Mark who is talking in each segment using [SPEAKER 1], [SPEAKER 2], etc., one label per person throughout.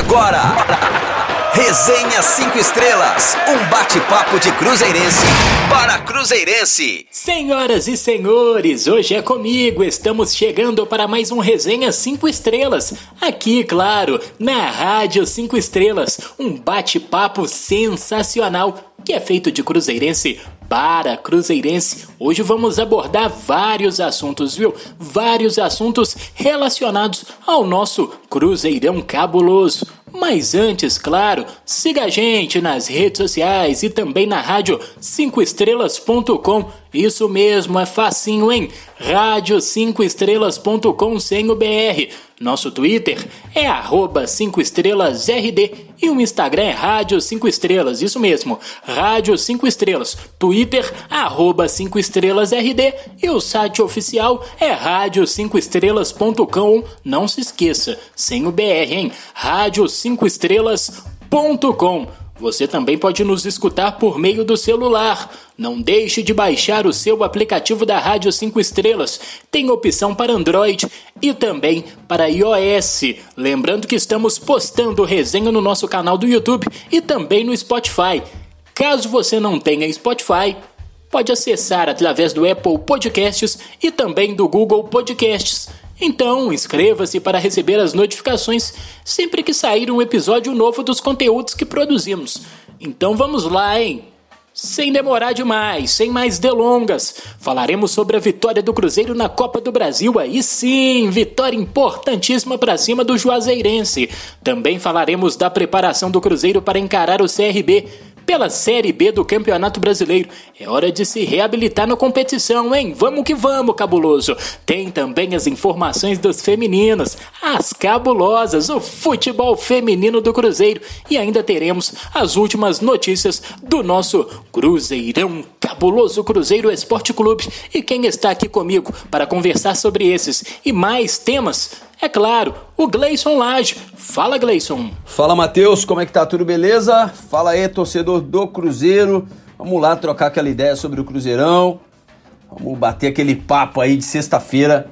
[SPEAKER 1] Agora, Resenha 5 Estrelas, um bate-papo de Cruzeirense para Cruzeirense.
[SPEAKER 2] Senhoras e senhores, hoje é comigo, estamos chegando para mais um Resenha 5 Estrelas. Aqui, claro, na Rádio 5 Estrelas, um bate-papo sensacional que é feito de Cruzeirense para Cruzeirense. Hoje vamos abordar vários assuntos, viu? Vários assuntos relacionados ao nosso Cruzeirão cabuloso. Mas antes, claro, siga a gente nas redes sociais e também na rádio 5estrelas.com. Isso mesmo, é facinho, hein? rádio5estrelas.com sem o BR. Nosso Twitter é arroba 5estrelasRD e o Instagram é Rádio 5 Estrelas, isso mesmo, Rádio 5 Estrelas. Twitter, arroba 5 estrelasRD e o site oficial é rádio5estrelas.com. Não se esqueça, sem o BR, hein? Rádio5estrelas.com. Você também pode nos escutar por meio do celular. Não deixe de baixar o seu aplicativo da Rádio 5 Estrelas. Tem opção para Android e também para iOS. Lembrando que estamos postando resenha no nosso canal do YouTube e também no Spotify. Caso você não tenha Spotify, pode acessar através do Apple Podcasts e também do Google Podcasts. Então, inscreva-se para receber as notificações sempre que sair um episódio novo dos conteúdos que produzimos. Então vamos lá, hein? Sem demorar demais, sem mais delongas, falaremos sobre a vitória do Cruzeiro na Copa do Brasil. Aí sim, vitória importantíssima para cima do Juazeirense. Também falaremos da preparação do Cruzeiro para encarar o CRB pela Série B do Campeonato Brasileiro. É hora de se reabilitar na competição, hein? Vamos que vamos, cabuloso! Tem também as informações dos femininos, as cabulosas, o futebol feminino do Cruzeiro e ainda teremos as últimas notícias do nosso Cruzeirão Cabuloso Cruzeiro Esporte Clube. E quem está aqui comigo para conversar sobre esses e mais temas é claro, o Gleison Lage. Fala, Gleison.
[SPEAKER 3] Fala, Matheus, como é que tá? Tudo beleza? Fala aí, torcedor do Cruzeiro. Vamos lá trocar aquela ideia sobre o Cruzeirão. Vamos bater aquele papo aí de sexta-feira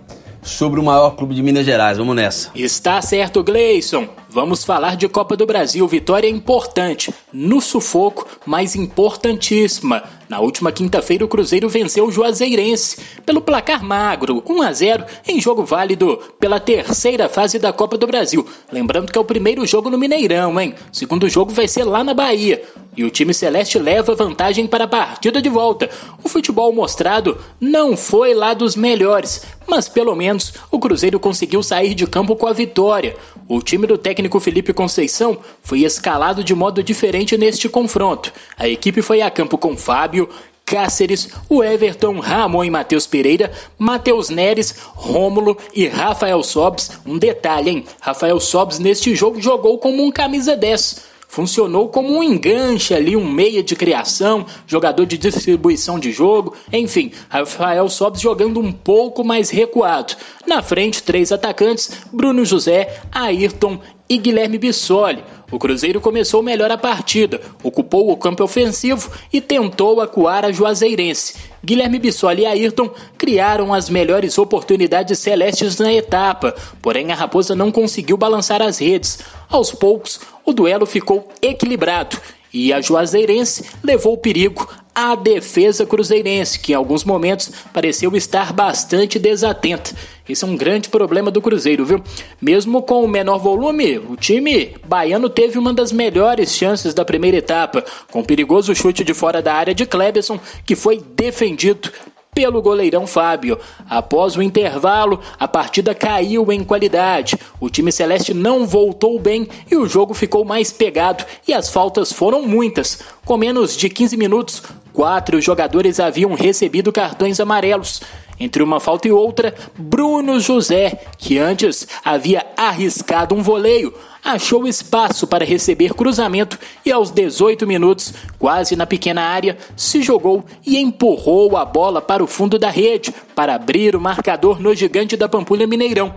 [SPEAKER 3] sobre o maior clube de Minas Gerais. Vamos nessa.
[SPEAKER 2] Está certo, Gleison. Vamos falar de Copa do Brasil. Vitória importante, no sufoco, mas importantíssima. Na última quinta-feira, o Cruzeiro venceu o Juazeirense pelo placar magro, 1 a 0, em jogo válido pela terceira fase da Copa do Brasil. Lembrando que é o primeiro jogo no Mineirão, hein? O segundo jogo vai ser lá na Bahia. E o time celeste leva vantagem para a partida de volta. O futebol mostrado não foi lá dos melhores, mas pelo menos o Cruzeiro conseguiu sair de campo com a vitória. O time do técnico Felipe Conceição foi escalado de modo diferente neste confronto. A equipe foi a campo com Fábio, Cáceres, o Everton, Ramon e Matheus Pereira, Matheus Neres, Rômulo e Rafael Sobes. Um detalhe, hein? Rafael Sobes neste jogo jogou como um camisa 10 funcionou como um enganche ali, um meia de criação, jogador de distribuição de jogo, enfim, Rafael Sobes jogando um pouco mais recuado. Na frente, três atacantes: Bruno José, Ayrton e Guilherme Bissoli. O Cruzeiro começou melhor a partida, ocupou o campo ofensivo e tentou acuar a Juazeirense. Guilherme Bissoli e Ayrton criaram as melhores oportunidades celestes na etapa, porém a Raposa não conseguiu balançar as redes. Aos poucos, o duelo ficou equilibrado e a Juazeirense levou perigo à defesa cruzeirense, que em alguns momentos pareceu estar bastante desatenta. Esse é um grande problema do Cruzeiro, viu? Mesmo com o menor volume, o time baiano teve uma das melhores chances da primeira etapa, com um perigoso chute de fora da área de Kleberson, que foi defendido pelo goleirão Fábio. Após o intervalo, a partida caiu em qualidade. O time celeste não voltou bem e o jogo ficou mais pegado e as faltas foram muitas. Com menos de 15 minutos, quatro jogadores haviam recebido cartões amarelos. Entre uma falta e outra, Bruno José, que antes havia arriscado um voleio, achou espaço para receber cruzamento e aos 18 minutos, quase na pequena área, se jogou e empurrou a bola para o fundo da rede para abrir o marcador no gigante da Pampulha Mineirão.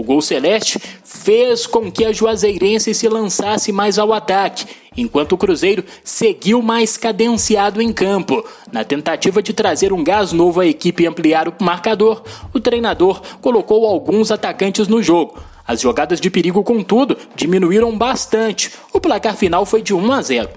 [SPEAKER 2] O gol celeste fez com que a Juazeirense se lançasse mais ao ataque, enquanto o Cruzeiro seguiu mais cadenciado em campo. Na tentativa de trazer um gás novo à equipe e ampliar o marcador, o treinador colocou alguns atacantes no jogo. As jogadas de perigo, contudo, diminuíram bastante. O placar final foi de 1 a 0.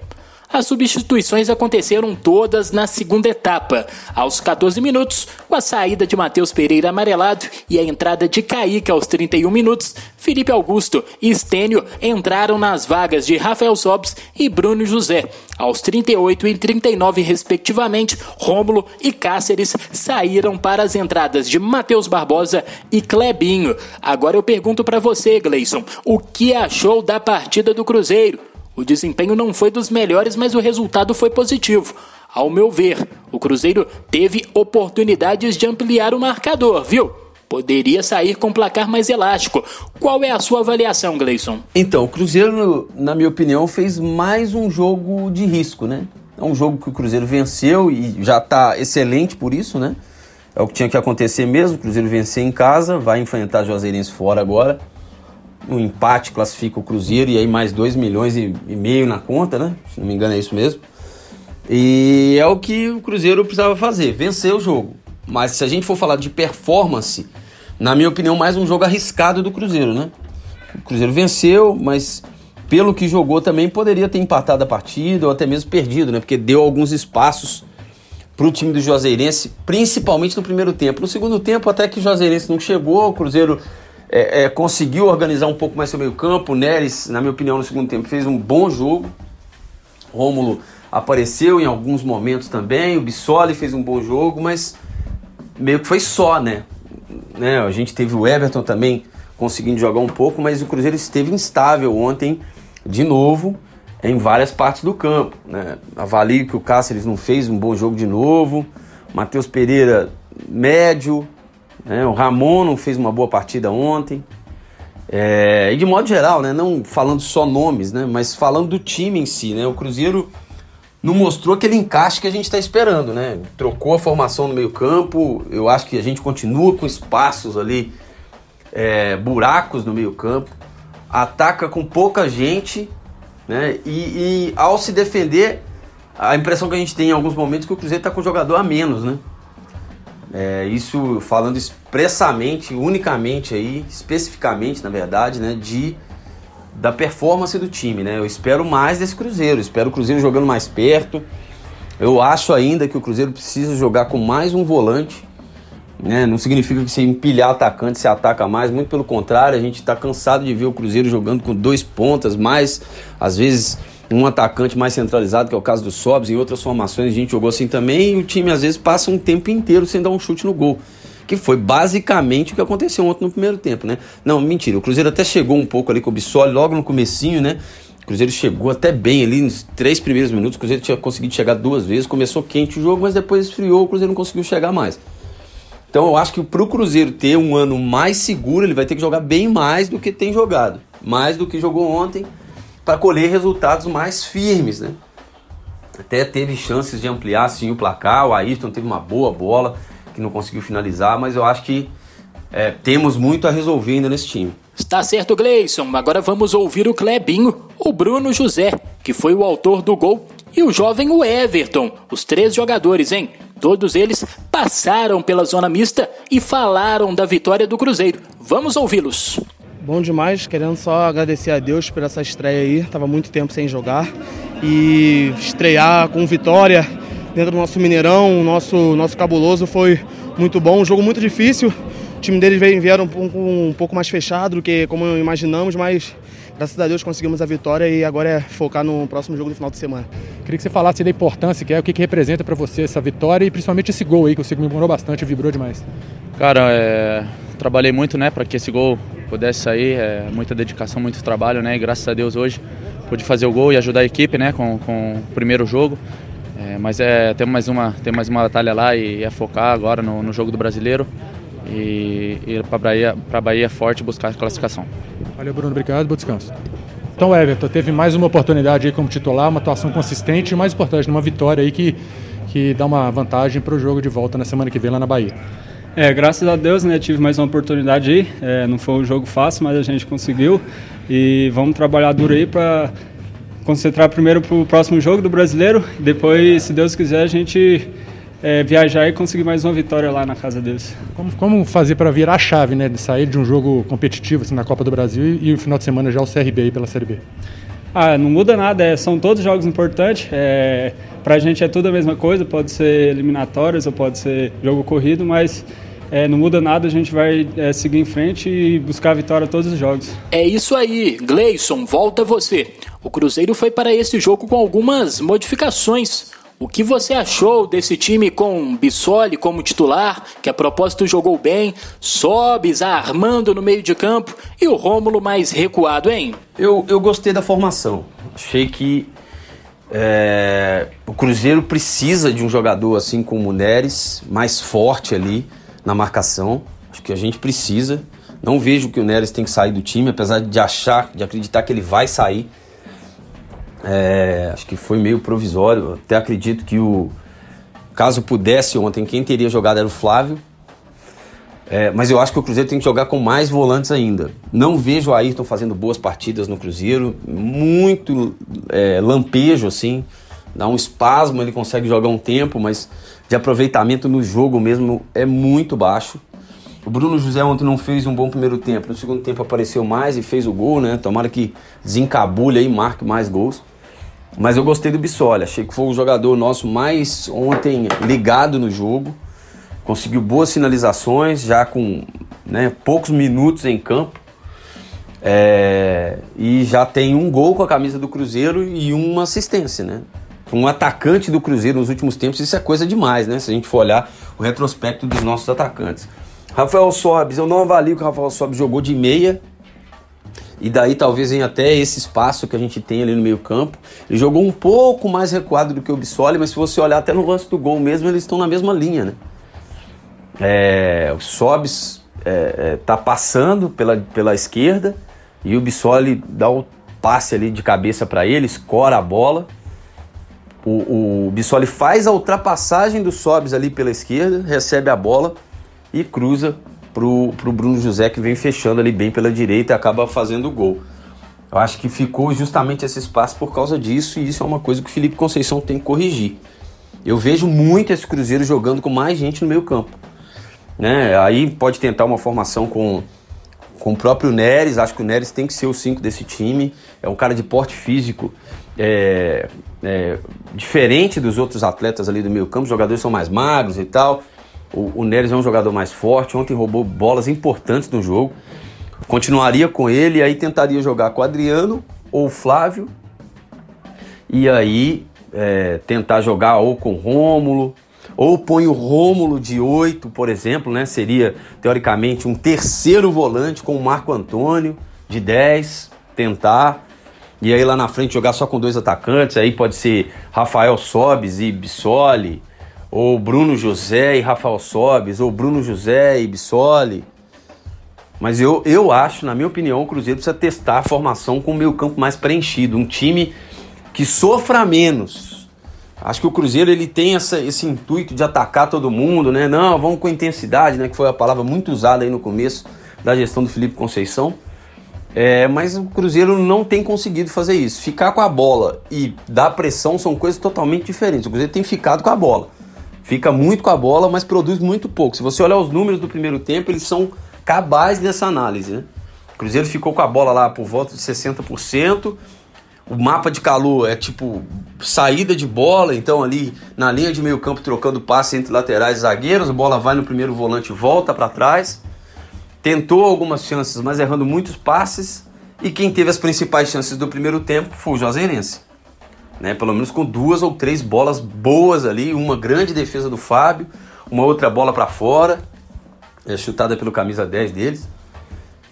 [SPEAKER 2] As substituições aconteceram todas na segunda etapa. Aos 14 minutos, com a saída de Matheus Pereira amarelado e a entrada de Kaique aos 31 minutos, Felipe Augusto e Stênio entraram nas vagas de Rafael Sobs e Bruno José. Aos 38 e 39, respectivamente, Rômulo e Cáceres saíram para as entradas de Matheus Barbosa e Clebinho. Agora eu pergunto para você, Gleison, o que achou da partida do Cruzeiro? O desempenho não foi dos melhores, mas o resultado foi positivo. Ao meu ver, o Cruzeiro teve oportunidades de ampliar o marcador, viu? Poderia sair com placar mais elástico. Qual é a sua avaliação, Gleison?
[SPEAKER 3] Então, o Cruzeiro, na minha opinião, fez mais um jogo de risco, né? É um jogo que o Cruzeiro venceu e já está excelente por isso, né? É o que tinha que acontecer mesmo. O Cruzeiro vencer em casa, vai enfrentar Juazeirense fora agora um empate classifica o Cruzeiro e aí mais 2 milhões e, e, meio na conta, né? Se não me engano é isso mesmo. E é o que o Cruzeiro precisava fazer, vencer o jogo. Mas se a gente for falar de performance, na minha opinião, mais um jogo arriscado do Cruzeiro, né? O Cruzeiro venceu, mas pelo que jogou também poderia ter empatado a partida ou até mesmo perdido, né? Porque deu alguns espaços para o time do Juazeirense, principalmente no primeiro tempo. No segundo tempo, até que o Juazeirense não chegou, o Cruzeiro é, é, conseguiu organizar um pouco mais seu meio campo. O Neres, na minha opinião, no segundo tempo fez um bom jogo. Rômulo apareceu em alguns momentos também. O Bissoli fez um bom jogo, mas meio que foi só, né? né? A gente teve o Everton também conseguindo jogar um pouco, mas o Cruzeiro esteve instável ontem de novo em várias partes do campo. Né? Avalio que o Cáceres não fez um bom jogo de novo. Matheus Pereira, médio. Né? O Ramon não fez uma boa partida ontem. É, e de modo geral, né? não falando só nomes, né? mas falando do time em si. Né? O Cruzeiro não mostrou aquele encaixe que a gente está esperando. Né? Trocou a formação no meio campo. Eu acho que a gente continua com espaços ali, é, buracos no meio campo. Ataca com pouca gente. Né? E, e ao se defender, a impressão que a gente tem em alguns momentos é que o Cruzeiro está com o jogador a menos. Né? É, isso falando expressamente, unicamente aí, especificamente, na verdade, né, de da performance do time, né? Eu espero mais desse Cruzeiro, espero o Cruzeiro jogando mais perto. Eu acho ainda que o Cruzeiro precisa jogar com mais um volante, né? Não significa que se empilhar atacante se ataca mais, muito pelo contrário, a gente está cansado de ver o Cruzeiro jogando com dois pontas, mais às vezes um atacante mais centralizado, que é o caso do Sobs, em outras formações a gente jogou assim também, e o time às vezes passa um tempo inteiro sem dar um chute no gol. Que foi basicamente o que aconteceu ontem no primeiro tempo, né? Não, mentira, o Cruzeiro até chegou um pouco ali com o Bissoli, logo no comecinho, né? O Cruzeiro chegou até bem ali nos três primeiros minutos, o Cruzeiro tinha conseguido chegar duas vezes, começou quente o jogo, mas depois esfriou, o Cruzeiro não conseguiu chegar mais. Então eu acho que para o Cruzeiro ter um ano mais seguro, ele vai ter que jogar bem mais do que tem jogado. Mais do que jogou ontem para colher resultados mais firmes, né? Até teve chances de ampliar sim o placar. O Ayrton teve uma boa bola que não conseguiu finalizar, mas eu acho que é, temos muito a resolver ainda nesse time.
[SPEAKER 2] Está certo, Gleison. Agora vamos ouvir o Clebinho, o Bruno José, que foi o autor do gol, e o jovem o Everton. Os três jogadores, hein? Todos eles passaram pela zona mista e falaram da vitória do Cruzeiro. Vamos ouvi-los.
[SPEAKER 4] Bom demais, querendo só agradecer a Deus por essa estreia aí. Tava muito tempo sem jogar e estrear com vitória dentro do nosso Mineirão, nosso nosso cabuloso foi muito bom. Um jogo muito difícil. O time deles vieram um, um pouco mais fechado do que como imaginamos, mas graças a Deus conseguimos a vitória e agora é focar no próximo jogo do final de semana.
[SPEAKER 5] Queria que você falasse da importância que é, o que, que representa para você essa vitória e principalmente esse gol aí que você comemorou bastante, vibrou demais.
[SPEAKER 6] Cara, é, trabalhei muito, né, para que esse gol pudesse sair, é, muita dedicação, muito trabalho, né? E graças a Deus hoje pude fazer o gol e ajudar a equipe, né? Com, com o primeiro jogo. É, mas é tem mais uma tem mais uma batalha lá e é focar agora no, no jogo do Brasileiro e ir para Bahia para Bahia forte buscar a classificação.
[SPEAKER 5] Valeu, Bruno, obrigado, bom descanso. Então, Everton, teve mais uma oportunidade aí como titular, uma atuação consistente e mais importante, numa vitória aí que que dá uma vantagem para o jogo de volta na semana que vem lá na Bahia.
[SPEAKER 7] É, graças a Deus, né, tive mais uma oportunidade aí. É, não foi um jogo fácil, mas a gente conseguiu. E vamos trabalhar duro aí para concentrar primeiro para o próximo jogo do brasileiro. Depois, se Deus quiser, a gente é, viajar e conseguir mais uma vitória lá na casa deles.
[SPEAKER 5] Como, como fazer para virar a chave, né? De sair de um jogo competitivo assim, na Copa do Brasil e, e o final de semana já o CRB aí pela Série B?
[SPEAKER 7] Ah, não muda nada, é, são todos jogos importantes. É, para a gente é tudo a mesma coisa, pode ser eliminatórias ou pode ser jogo corrido, mas é, não muda nada, a gente vai é, seguir em frente e buscar a vitória todos os jogos.
[SPEAKER 2] É isso aí, Gleison, volta você. O Cruzeiro foi para esse jogo com algumas modificações. O que você achou desse time com Bissoli como titular, que a propósito jogou bem, Sobes armando no meio de campo e o Rômulo mais recuado, hein?
[SPEAKER 3] Eu, eu gostei da formação. Achei que é, o Cruzeiro precisa de um jogador assim como o Neres, mais forte ali na marcação. Acho que a gente precisa. Não vejo que o Neres tem que sair do time, apesar de achar, de acreditar que ele vai sair. É, acho que foi meio provisório. Até acredito que o. Caso pudesse ontem, quem teria jogado era o Flávio. É, mas eu acho que o Cruzeiro tem que jogar com mais volantes ainda. Não vejo o Ayrton fazendo boas partidas no Cruzeiro. Muito é, lampejo, assim. Dá um espasmo, ele consegue jogar um tempo, mas de aproveitamento no jogo mesmo é muito baixo. O Bruno José ontem não fez um bom primeiro tempo. No segundo tempo apareceu mais e fez o gol, né? Tomara que desencabule aí marque mais gols. Mas eu gostei do Bissoli, achei que foi o jogador nosso mais ontem ligado no jogo. Conseguiu boas finalizações, já com né, poucos minutos em campo. É, e já tem um gol com a camisa do Cruzeiro e uma assistência, né? Um atacante do Cruzeiro nos últimos tempos, isso é coisa demais, né? Se a gente for olhar o retrospecto dos nossos atacantes. Rafael Sobes, eu não avalio que o Rafael Sobes jogou de meia, e daí talvez venha até esse espaço que a gente tem ali no meio campo. Ele jogou um pouco mais recuado do que o Bissoli, mas se você olhar até no lance do gol mesmo, eles estão na mesma linha, né? É, o Sobis é, é, tá passando pela, pela esquerda e o Bissoli dá o passe ali de cabeça para ele, escora a bola. O, o Bissoli faz a ultrapassagem do Sobis ali pela esquerda, recebe a bola e cruza pro, pro Bruno José que vem fechando ali bem pela direita e acaba fazendo o gol. Eu acho que ficou justamente esse espaço por causa disso e isso é uma coisa que o Felipe Conceição tem que corrigir. Eu vejo muito esse Cruzeiro jogando com mais gente no meio campo. Né? Aí pode tentar uma formação com, com o próprio Neres, acho que o Neres tem que ser o 5 desse time. É um cara de porte físico é, é, diferente dos outros atletas ali do meio campo, os jogadores são mais magros e tal. O, o Neres é um jogador mais forte, ontem roubou bolas importantes no jogo. Continuaria com ele e aí tentaria jogar com o Adriano ou o Flávio. E aí é, tentar jogar ou com o Rômulo, ou põe o Rômulo de 8, por exemplo, né? Seria teoricamente um terceiro volante com o Marco Antônio de 10, tentar. E aí lá na frente jogar só com dois atacantes, aí pode ser Rafael Sobes e Bissoli, ou Bruno José e Rafael Sobes, ou Bruno José e Bissoli. Mas eu, eu acho, na minha opinião, o Cruzeiro precisa testar a formação com o meio campo mais preenchido. Um time que sofra menos. Acho que o Cruzeiro ele tem essa, esse intuito de atacar todo mundo, né? Não, vamos com intensidade, né? Que foi a palavra muito usada aí no começo da gestão do Felipe Conceição. É, mas o Cruzeiro não tem conseguido fazer isso. Ficar com a bola e dar pressão são coisas totalmente diferentes. O Cruzeiro tem ficado com a bola fica muito com a bola, mas produz muito pouco. Se você olhar os números do primeiro tempo, eles são cabais dessa análise. Né? O Cruzeiro ficou com a bola lá por volta de 60%. O mapa de calor é tipo saída de bola, então ali na linha de meio campo trocando passe entre laterais e zagueiros, a bola vai no primeiro volante volta para trás. Tentou algumas chances, mas errando muitos passes. E quem teve as principais chances do primeiro tempo foi o Juazeirense né? Pelo menos com duas ou três bolas boas ali, uma grande defesa do Fábio, uma outra bola para fora, é, chutada pelo camisa 10 deles.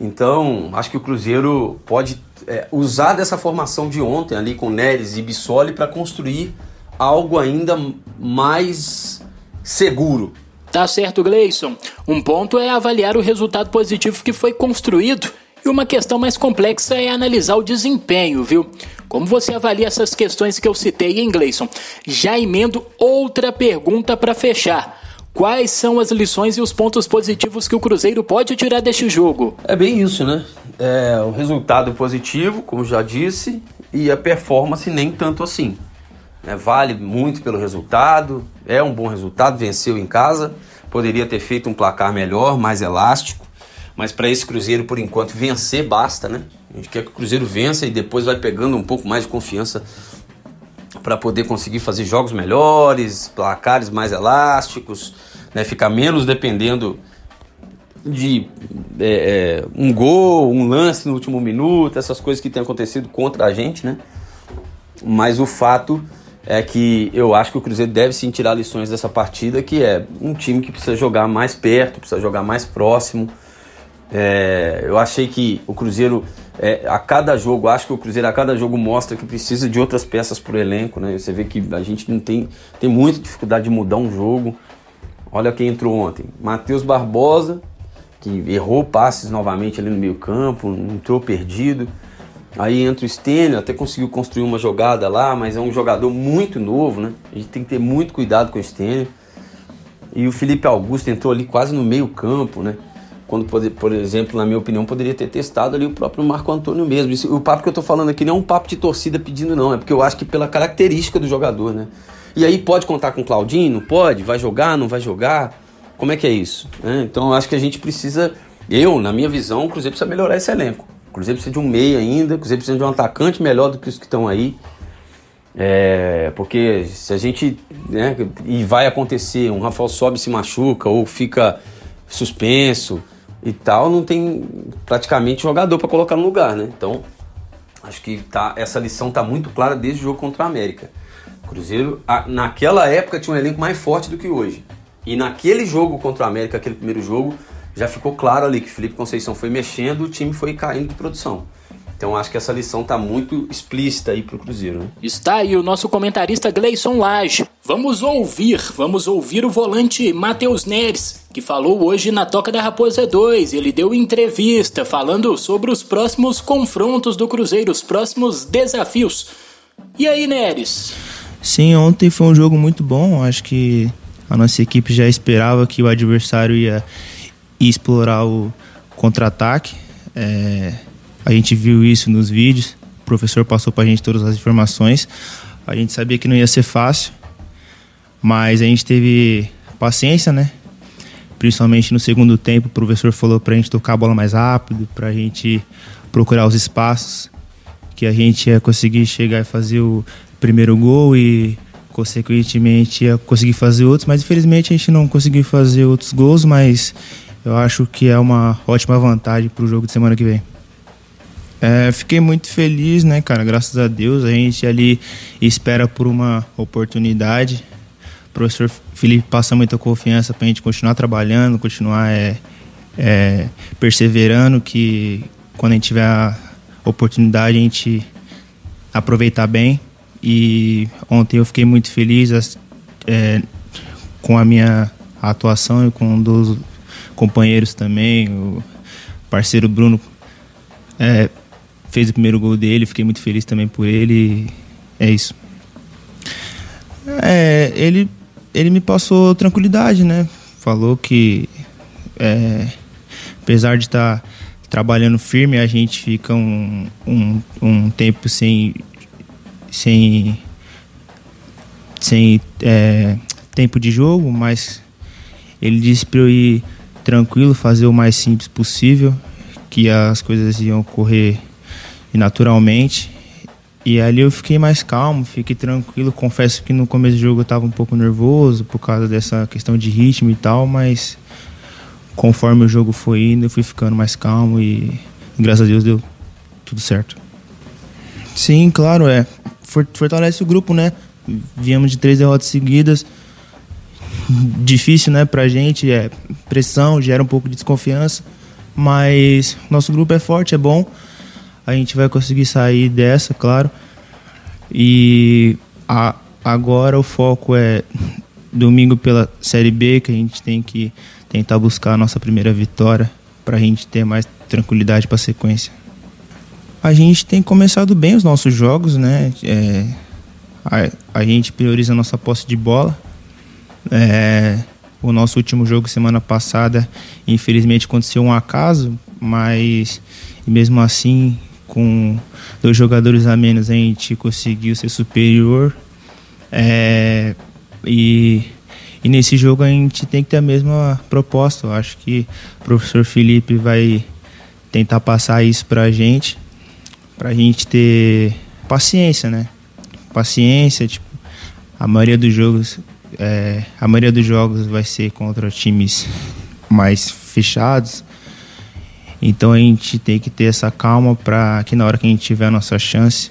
[SPEAKER 3] Então, acho que o Cruzeiro pode é, usar dessa formação de ontem ali com Neres e Bissoli para construir algo ainda mais seguro.
[SPEAKER 2] Tá certo, Gleison. Um ponto é avaliar o resultado positivo que foi construído e uma questão mais complexa é analisar o desempenho, viu? Como você avalia essas questões que eu citei em Gleison? Já emendo outra pergunta para fechar. Quais são as lições e os pontos positivos que o Cruzeiro pode tirar deste jogo?
[SPEAKER 3] É bem isso, né? É, o resultado positivo, como já disse, e a performance nem tanto assim. Né? vale muito pelo resultado, é um bom resultado, venceu em casa, poderia ter feito um placar melhor, mais elástico, mas para esse Cruzeiro, por enquanto, vencer basta, né? A gente quer que o Cruzeiro vença e depois vai pegando um pouco mais de confiança para poder conseguir fazer jogos melhores, placares mais elásticos, né? ficar menos dependendo de é, é, um gol, um lance no último minuto, essas coisas que têm acontecido contra a gente, né? Mas o fato é que eu acho que o Cruzeiro deve sim tirar lições dessa partida, que é um time que precisa jogar mais perto, precisa jogar mais próximo. É, eu achei que o Cruzeiro, é, a cada jogo, acho que o Cruzeiro a cada jogo mostra que precisa de outras peças para o elenco, né? Você vê que a gente não tem, tem muita dificuldade de mudar um jogo. Olha quem entrou ontem: Matheus Barbosa, que errou passes novamente ali no meio campo, entrou perdido. Aí entra o Stênio, até conseguiu construir uma jogada lá, mas é um jogador muito novo, né? A gente tem que ter muito cuidado com o Stênio. E o Felipe Augusto entrou ali quase no meio campo, né? Quando, por exemplo, na minha opinião, poderia ter testado ali o próprio Marco Antônio mesmo. Isso, o papo que eu tô falando aqui não é um papo de torcida pedindo, não. É porque eu acho que pela característica do jogador, né? E aí pode contar com o Claudinho? Não pode? Vai jogar? Não vai jogar? Como é que é isso? É, então eu acho que a gente precisa... Eu, na minha visão, o Cruzeiro precisa melhorar esse elenco. O Cruzeiro precisa de um meia ainda, o Cruzeiro precisa de um atacante melhor do que os que estão aí. É, porque se a gente. Né, e vai acontecer, um Rafael sobe se machuca ou fica suspenso e tal, não tem praticamente jogador para colocar no lugar, né? Então, acho que tá, essa lição tá muito clara desde o jogo contra a América. O Cruzeiro, a, naquela época, tinha um elenco mais forte do que hoje. E naquele jogo contra o América, aquele primeiro jogo, já ficou claro ali que Felipe Conceição foi mexendo, o time foi caindo de produção. Então acho que essa lição está muito explícita aí para o Cruzeiro. Né?
[SPEAKER 2] Está aí o nosso comentarista Gleison Lage. Vamos ouvir, vamos ouvir o volante Matheus Neres, que falou hoje na Toca da Raposa 2. Ele deu entrevista falando sobre os próximos confrontos do Cruzeiro, os próximos desafios. E aí, Neres?
[SPEAKER 8] Sim, ontem foi um jogo muito bom. Acho que a nossa equipe já esperava que o adversário ia e explorar o contra-ataque. É, a gente viu isso nos vídeos, o professor passou para a gente todas as informações. A gente sabia que não ia ser fácil, mas a gente teve paciência, né? Principalmente no segundo tempo, o professor falou para a gente tocar a bola mais rápido, para a gente procurar os espaços, que a gente ia conseguir chegar e fazer o primeiro gol e consequentemente ia conseguir fazer outros, mas infelizmente a gente não conseguiu fazer outros gols, mas eu acho que é uma ótima vantagem para o jogo de semana que vem. É, fiquei muito feliz, né, cara? Graças a Deus. A gente ali espera por uma oportunidade. O professor Felipe passa muita confiança para a gente continuar trabalhando, continuar é, é, perseverando, que quando a gente tiver a oportunidade a gente aproveitar bem. E ontem eu fiquei muito feliz é, com a minha atuação e com dos companheiros também. O parceiro Bruno é, fez o primeiro gol dele, fiquei muito feliz também por ele. É isso. É, ele, ele me passou tranquilidade, né? Falou que, é, apesar de estar tá trabalhando firme, a gente fica um, um, um tempo sem, sem, sem é, tempo de jogo, mas ele disse para eu ir tranquilo, fazer o mais simples possível, que as coisas iam ocorrer naturalmente. E ali eu fiquei mais calmo, fiquei tranquilo. Confesso que no começo do jogo eu estava um pouco nervoso por causa dessa questão de ritmo e tal, mas conforme o jogo foi indo, eu fui ficando mais calmo e graças a Deus deu tudo certo. Sim, claro, é. Fortalece o grupo, né? Viemos de três derrotas seguidas difícil, né, pra gente, é pressão, gera um pouco de desconfiança, mas nosso grupo é forte, é bom. A gente vai conseguir sair dessa, claro. E a, agora o foco é domingo pela Série B, que a gente tem que tentar buscar a nossa primeira vitória para a gente ter mais tranquilidade para a sequência. A gente tem começado bem os nossos jogos, né? É, a, a gente prioriza a nossa posse de bola, é, o nosso último jogo semana passada, infelizmente aconteceu um acaso, mas mesmo assim, com dois jogadores a menos, a gente conseguiu ser superior. É, e, e nesse jogo a gente tem que ter a mesma proposta. Eu acho que o professor Felipe vai tentar passar isso para a gente, para a gente ter paciência, né? Paciência, tipo, a maioria dos jogos, é, a maioria dos jogos vai ser contra times mais fechados. Então a gente tem que ter essa calma para que na hora que a gente tiver a nossa chance,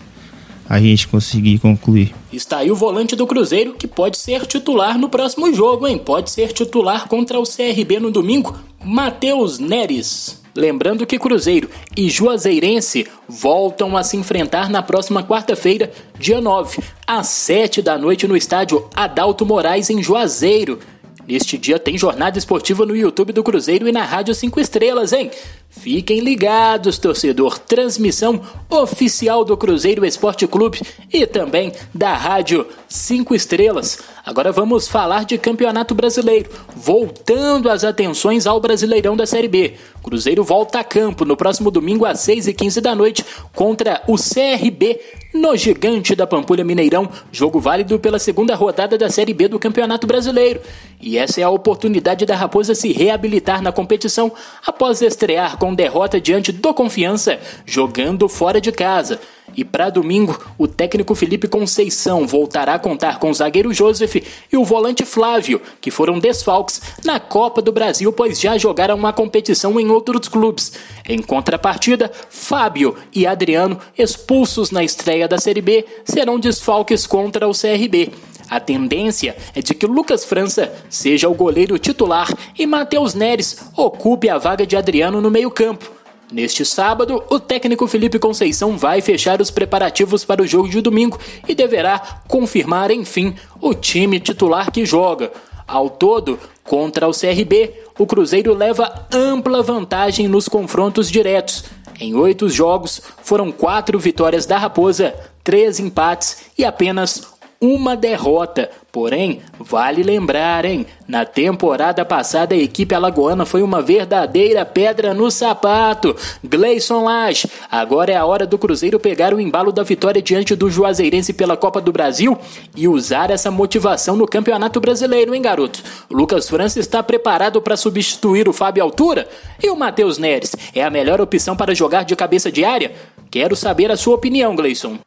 [SPEAKER 8] a gente conseguir concluir.
[SPEAKER 2] Está aí o volante do Cruzeiro que pode ser titular no próximo jogo, hein? Pode ser titular contra o CRB no domingo, Matheus Neres. Lembrando que Cruzeiro e Juazeirense voltam a se enfrentar na próxima quarta-feira, dia 9, às 7 da noite no estádio Adalto Moraes em Juazeiro. Neste dia tem jornada esportiva no YouTube do Cruzeiro e na Rádio 5 Estrelas, hein? Fiquem ligados, torcedor. Transmissão oficial do Cruzeiro Esporte Clube e também da Rádio 5 Estrelas. Agora vamos falar de Campeonato Brasileiro. Voltando as atenções ao Brasileirão da Série B. Cruzeiro volta a campo no próximo domingo às 6h15 da noite contra o CRB no Gigante da Pampulha Mineirão, jogo válido pela segunda rodada da Série B do Campeonato Brasileiro. E essa é a oportunidade da Raposa se reabilitar na competição após estrear com derrota diante do Confiança, jogando fora de casa. E para domingo, o técnico Felipe Conceição voltará a contar com o zagueiro Joseph e o volante Flávio, que foram desfalques na Copa do Brasil, pois já jogaram uma competição em outros clubes. Em contrapartida, Fábio e Adriano, expulsos na estreia da Série B, serão desfalques contra o CRB. A tendência é de que Lucas França seja o goleiro titular e Matheus Neres ocupe a vaga de Adriano no meio-campo. Neste sábado, o técnico Felipe Conceição vai fechar os preparativos para o jogo de domingo e deverá confirmar, enfim, o time titular que joga. Ao todo, contra o CRB, o Cruzeiro leva ampla vantagem nos confrontos diretos. Em oito jogos, foram quatro vitórias da Raposa, três empates e apenas uma derrota. Porém, vale lembrar, hein? Na temporada passada, a equipe alagoana foi uma verdadeira pedra no sapato. Gleison Lage. Agora é a hora do Cruzeiro pegar o embalo da vitória diante do Juazeirense pela Copa do Brasil e usar essa motivação no Campeonato Brasileiro, hein, garoto? Lucas França está preparado para substituir o Fábio Altura? E o Matheus Neres é a melhor opção para jogar de cabeça de área? Quero saber a sua opinião, Gleison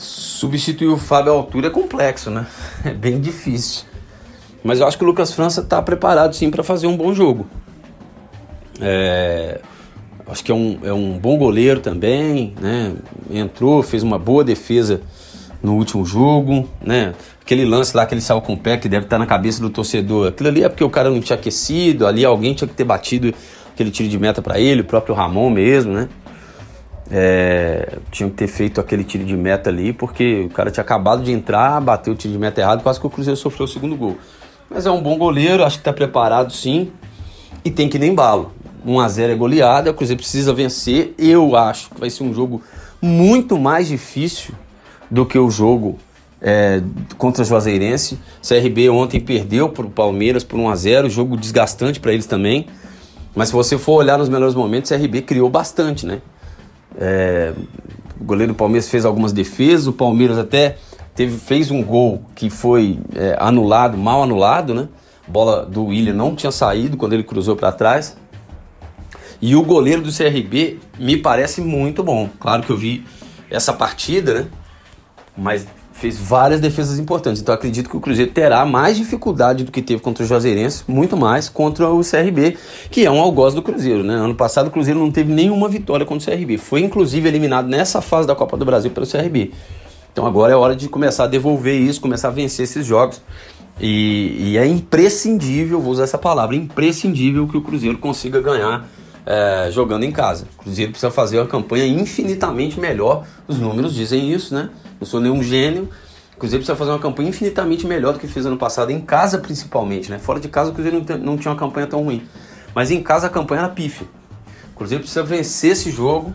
[SPEAKER 3] substituir o Fábio à altura é complexo, né? É bem difícil. Mas eu acho que o Lucas França está preparado sim para fazer um bom jogo. É, acho que é um, é um bom goleiro também, né? Entrou, fez uma boa defesa no último jogo, né? Aquele lance lá que ele saiu com o pé que deve estar tá na cabeça do torcedor. Aquilo ali é porque o cara não tinha aquecido, ali alguém tinha que ter batido aquele tiro de meta para ele, o próprio Ramon mesmo, né? É, tinham que ter feito aquele tiro de meta ali, porque o cara tinha acabado de entrar, bateu o tiro de meta errado, quase que o Cruzeiro sofreu o segundo gol. Mas é um bom goleiro, acho que está preparado sim, e tem que nem embalo. 1x0 é goleada, o Cruzeiro precisa vencer. Eu acho que vai ser um jogo muito mais difícil do que o jogo é, contra o Juazeirense. CRB ontem perdeu para o Palmeiras por 1x0, jogo desgastante para eles também. Mas se você for olhar nos melhores momentos, o CRB criou bastante, né? É, o goleiro do Palmeiras fez algumas defesas, o Palmeiras até teve, fez um gol que foi é, anulado, mal anulado, né? Bola do William não tinha saído quando ele cruzou para trás. E o goleiro do CRB me parece muito bom. Claro que eu vi essa partida, né? Mas fez várias defesas importantes. Então acredito que o Cruzeiro terá mais dificuldade do que teve contra o Juazeirense, muito mais contra o CRB, que é um algoz do Cruzeiro, né? Ano passado o Cruzeiro não teve nenhuma vitória contra o CRB. Foi inclusive eliminado nessa fase da Copa do Brasil pelo CRB. Então agora é hora de começar a devolver isso, começar a vencer esses jogos. E, e é imprescindível, vou usar essa palavra, imprescindível que o Cruzeiro consiga ganhar é, jogando em casa. Cruzeiro precisa fazer uma campanha infinitamente melhor. Os números dizem isso, né? Não sou nenhum gênio. Cruzeiro precisa fazer uma campanha infinitamente melhor do que fez ano passado, em casa principalmente, né? Fora de casa o Cruzeiro não, não tinha uma campanha tão ruim. Mas em casa a campanha era pífia. O Cruzeiro precisa vencer esse jogo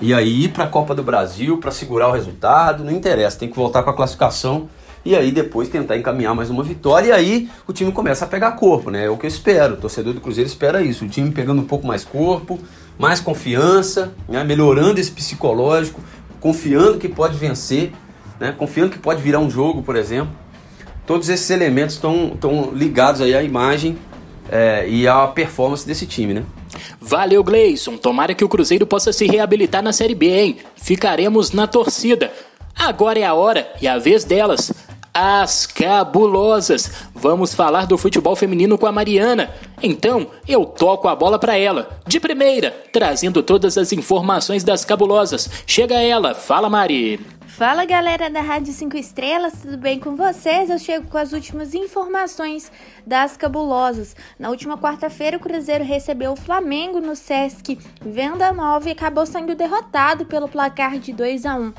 [SPEAKER 3] e aí ir para a Copa do Brasil para segurar o resultado, não interessa, tem que voltar com a classificação e aí depois tentar encaminhar mais uma vitória e aí o time começa a pegar corpo, né? É o que eu espero. O torcedor do Cruzeiro espera isso, o time pegando um pouco mais corpo, mais confiança, né? melhorando esse psicológico, confiando que pode vencer, né? Confiando que pode virar um jogo, por exemplo. todos esses elementos estão ligados aí à imagem é, e à performance desse time, né?
[SPEAKER 2] Valeu, Gleison. Tomara que o Cruzeiro possa se reabilitar na Série B, hein? Ficaremos na torcida. Agora é a hora e a vez delas. As cabulosas. Vamos falar do futebol feminino com a Mariana. Então, eu toco a bola para ela, de primeira, trazendo todas as informações das cabulosas. Chega ela, fala Mari.
[SPEAKER 9] Fala galera da Rádio 5 Estrelas, tudo bem com vocês? Eu chego com as últimas informações das cabulosas. Na última quarta-feira, o Cruzeiro recebeu o Flamengo no Sesc Venda Nova e acabou sendo derrotado pelo placar de 2 a 1.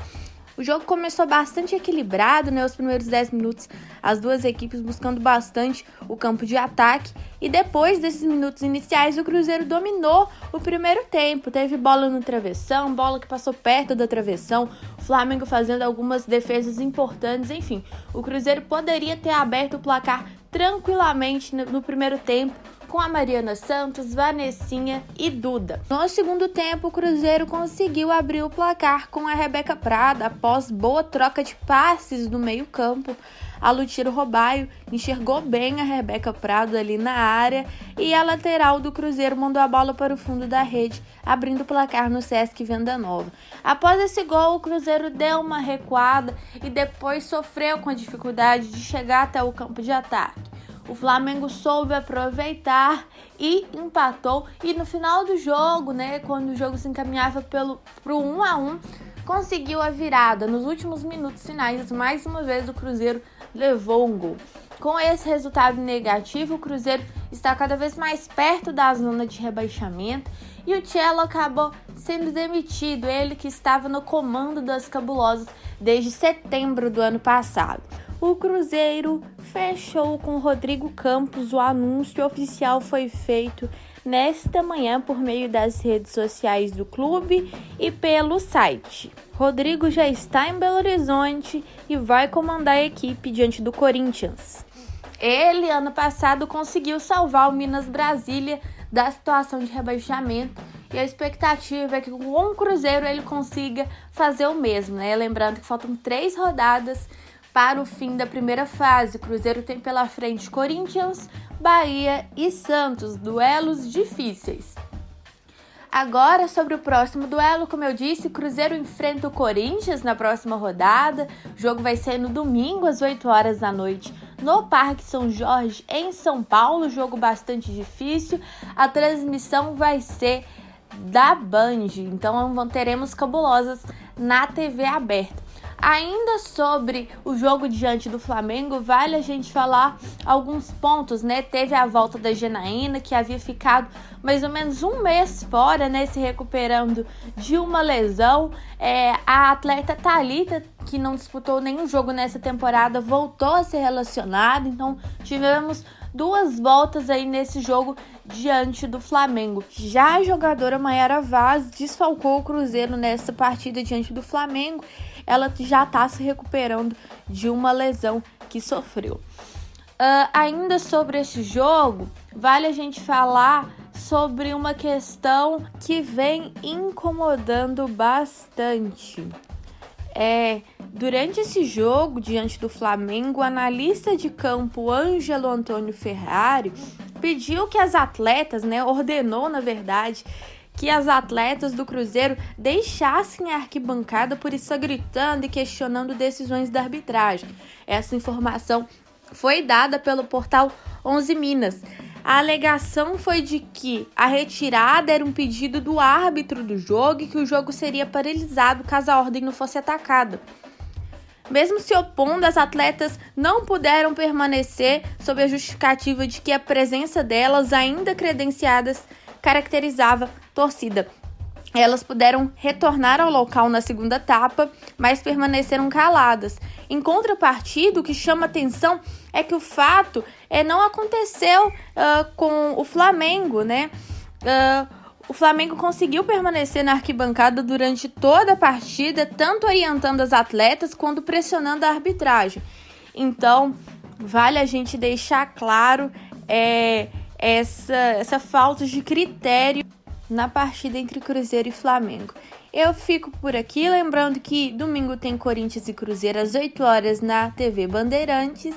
[SPEAKER 9] O jogo começou bastante equilibrado, né? Os primeiros 10 minutos, as duas equipes buscando bastante o campo de ataque. E depois desses minutos iniciais, o Cruzeiro dominou o primeiro tempo. Teve bola no travessão, bola que passou perto da travessão, o Flamengo fazendo algumas defesas importantes. Enfim, o Cruzeiro poderia ter aberto o placar tranquilamente no, no primeiro tempo com a Mariana Santos, Vanessinha e Duda. No segundo tempo, o Cruzeiro conseguiu abrir o placar com a Rebeca Prada após boa troca de passes no meio-campo. A Lutiro Robaio enxergou bem a Rebeca Prado ali na área e a lateral do Cruzeiro mandou a bola para o fundo da rede, abrindo o placar no Sesc Venda Nova. Após esse gol, o Cruzeiro deu uma recuada e depois sofreu com a dificuldade de chegar até o campo de ataque. O Flamengo soube aproveitar e empatou. E no final do jogo, né, quando o jogo se encaminhava pelo pro 1 a 1, conseguiu a virada. Nos últimos minutos finais, mais uma vez o Cruzeiro levou um gol. Com esse resultado negativo, o Cruzeiro está cada vez mais perto da zona de rebaixamento e o Cello acabou sendo demitido, ele que estava no comando das cabulosas desde setembro do ano passado o Cruzeiro fechou com Rodrigo Campos. O anúncio oficial foi feito nesta manhã por meio das redes sociais do clube e pelo site. Rodrigo já está em Belo Horizonte e vai comandar a equipe diante do Corinthians. Ele, ano passado, conseguiu salvar o Minas Brasília da situação de rebaixamento e a expectativa é que com o Cruzeiro ele consiga fazer o mesmo, né? Lembrando que faltam três rodadas para o fim da primeira fase. Cruzeiro tem pela frente Corinthians, Bahia e Santos, duelos difíceis. Agora, sobre o próximo duelo, como eu disse, Cruzeiro enfrenta o Corinthians na próxima rodada. O jogo vai ser no domingo, às 8 horas da noite, no Parque São Jorge, em São Paulo. Jogo bastante difícil. A transmissão vai ser da Band, então teremos cabulosas na TV aberta. Ainda sobre o jogo diante do Flamengo, vale a gente falar alguns pontos, né? Teve a volta da Genaína, que havia ficado mais ou menos um mês fora, né? Se recuperando de uma lesão. É, a atleta Talita, que não disputou nenhum jogo nessa temporada, voltou a ser relacionada. Então, tivemos duas voltas aí nesse jogo diante do Flamengo. Já a jogadora Maiara Vaz desfalcou o Cruzeiro nessa partida diante do Flamengo ela já está se recuperando de uma lesão que sofreu. Uh, ainda sobre esse jogo, vale a gente falar sobre uma questão que vem incomodando bastante. É, durante esse jogo, diante do Flamengo, o analista de campo Ângelo Antônio Ferrari pediu que as atletas, né, ordenou na verdade, que as atletas do Cruzeiro deixassem a arquibancada por estar gritando e questionando decisões da arbitragem. Essa informação foi dada pelo portal 11 Minas. A alegação foi de que a retirada era um pedido do árbitro do jogo e que o jogo seria paralisado caso a ordem não fosse atacada. Mesmo se opondo, as atletas não puderam permanecer sob a justificativa de que a presença delas, ainda credenciadas, caracterizava torcida. Elas puderam retornar ao local na segunda etapa, mas permaneceram caladas. Em contrapartida, o que chama atenção é que o fato é, não aconteceu uh, com o Flamengo, né? Uh, o Flamengo conseguiu permanecer na arquibancada durante toda a partida, tanto orientando as atletas quanto pressionando a arbitragem. Então, vale a gente deixar claro é, essa, essa falta de critério na partida entre Cruzeiro e Flamengo. Eu fico por aqui, lembrando que domingo tem Corinthians e Cruzeiro às 8 horas na TV Bandeirantes.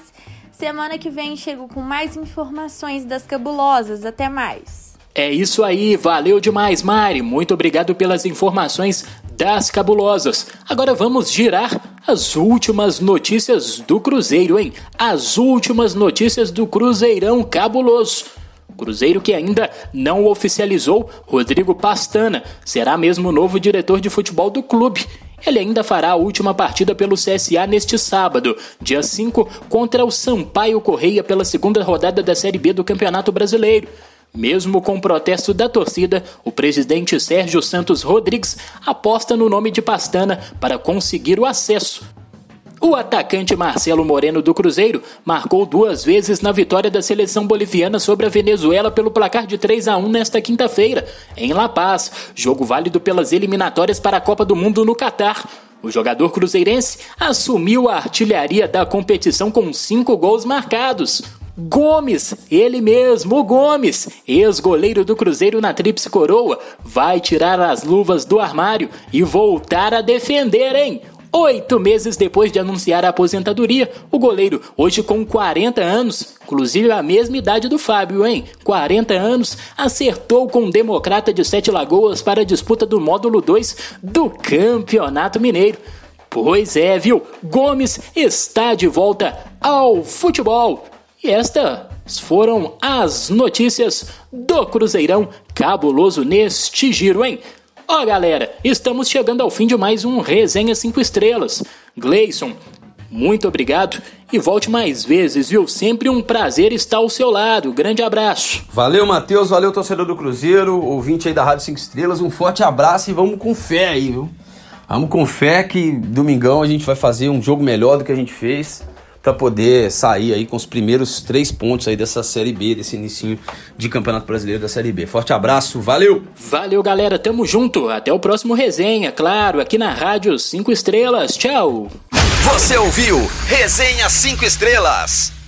[SPEAKER 9] Semana que vem chego com mais informações das cabulosas. Até mais.
[SPEAKER 2] É isso aí, valeu demais, Mari. Muito obrigado pelas informações das cabulosas. Agora vamos girar as últimas notícias do Cruzeiro, hein? As últimas notícias do Cruzeirão cabuloso. Cruzeiro que ainda não oficializou Rodrigo Pastana, será mesmo o novo diretor de futebol do clube. Ele ainda fará a última partida pelo CSA neste sábado, dia 5, contra o Sampaio Correia pela segunda rodada da Série B do Campeonato Brasileiro. Mesmo com o protesto da torcida, o presidente Sérgio Santos Rodrigues aposta no nome de Pastana para conseguir o acesso. O atacante Marcelo Moreno do Cruzeiro marcou duas vezes na vitória da seleção boliviana sobre a Venezuela pelo placar de 3 a 1 nesta quinta-feira, em La Paz, jogo válido pelas eliminatórias para a Copa do Mundo no Catar. O jogador cruzeirense assumiu a artilharia da competição com cinco gols marcados. Gomes, ele mesmo, o Gomes, ex-goleiro do Cruzeiro na Tríplice Coroa, vai tirar as luvas do armário e voltar a defender, hein? Oito meses depois de anunciar a aposentadoria, o goleiro, hoje com 40 anos, inclusive a mesma idade do Fábio, hein? 40 anos, acertou com o Democrata de Sete Lagoas para a disputa do módulo 2 do Campeonato Mineiro. Pois é, viu? Gomes está de volta ao futebol. E estas foram as notícias do Cruzeirão cabuloso neste giro, hein? Ó oh, galera, estamos chegando ao fim de mais um Resenha 5 Estrelas. Gleison, muito obrigado e volte mais vezes, viu? Sempre um prazer estar ao seu lado. Grande abraço.
[SPEAKER 3] Valeu, Matheus. Valeu, torcedor do Cruzeiro, ouvinte aí da Rádio 5 Estrelas. Um forte abraço e vamos com fé aí, viu? Vamos com fé que domingão a gente vai fazer um jogo melhor do que a gente fez para poder sair aí com os primeiros três pontos aí dessa Série B, desse início de Campeonato Brasileiro da Série B. Forte abraço, valeu!
[SPEAKER 2] Valeu, galera, tamo junto. Até o próximo resenha, claro, aqui na Rádio 5 Estrelas. Tchau!
[SPEAKER 1] Você ouviu Resenha 5 Estrelas.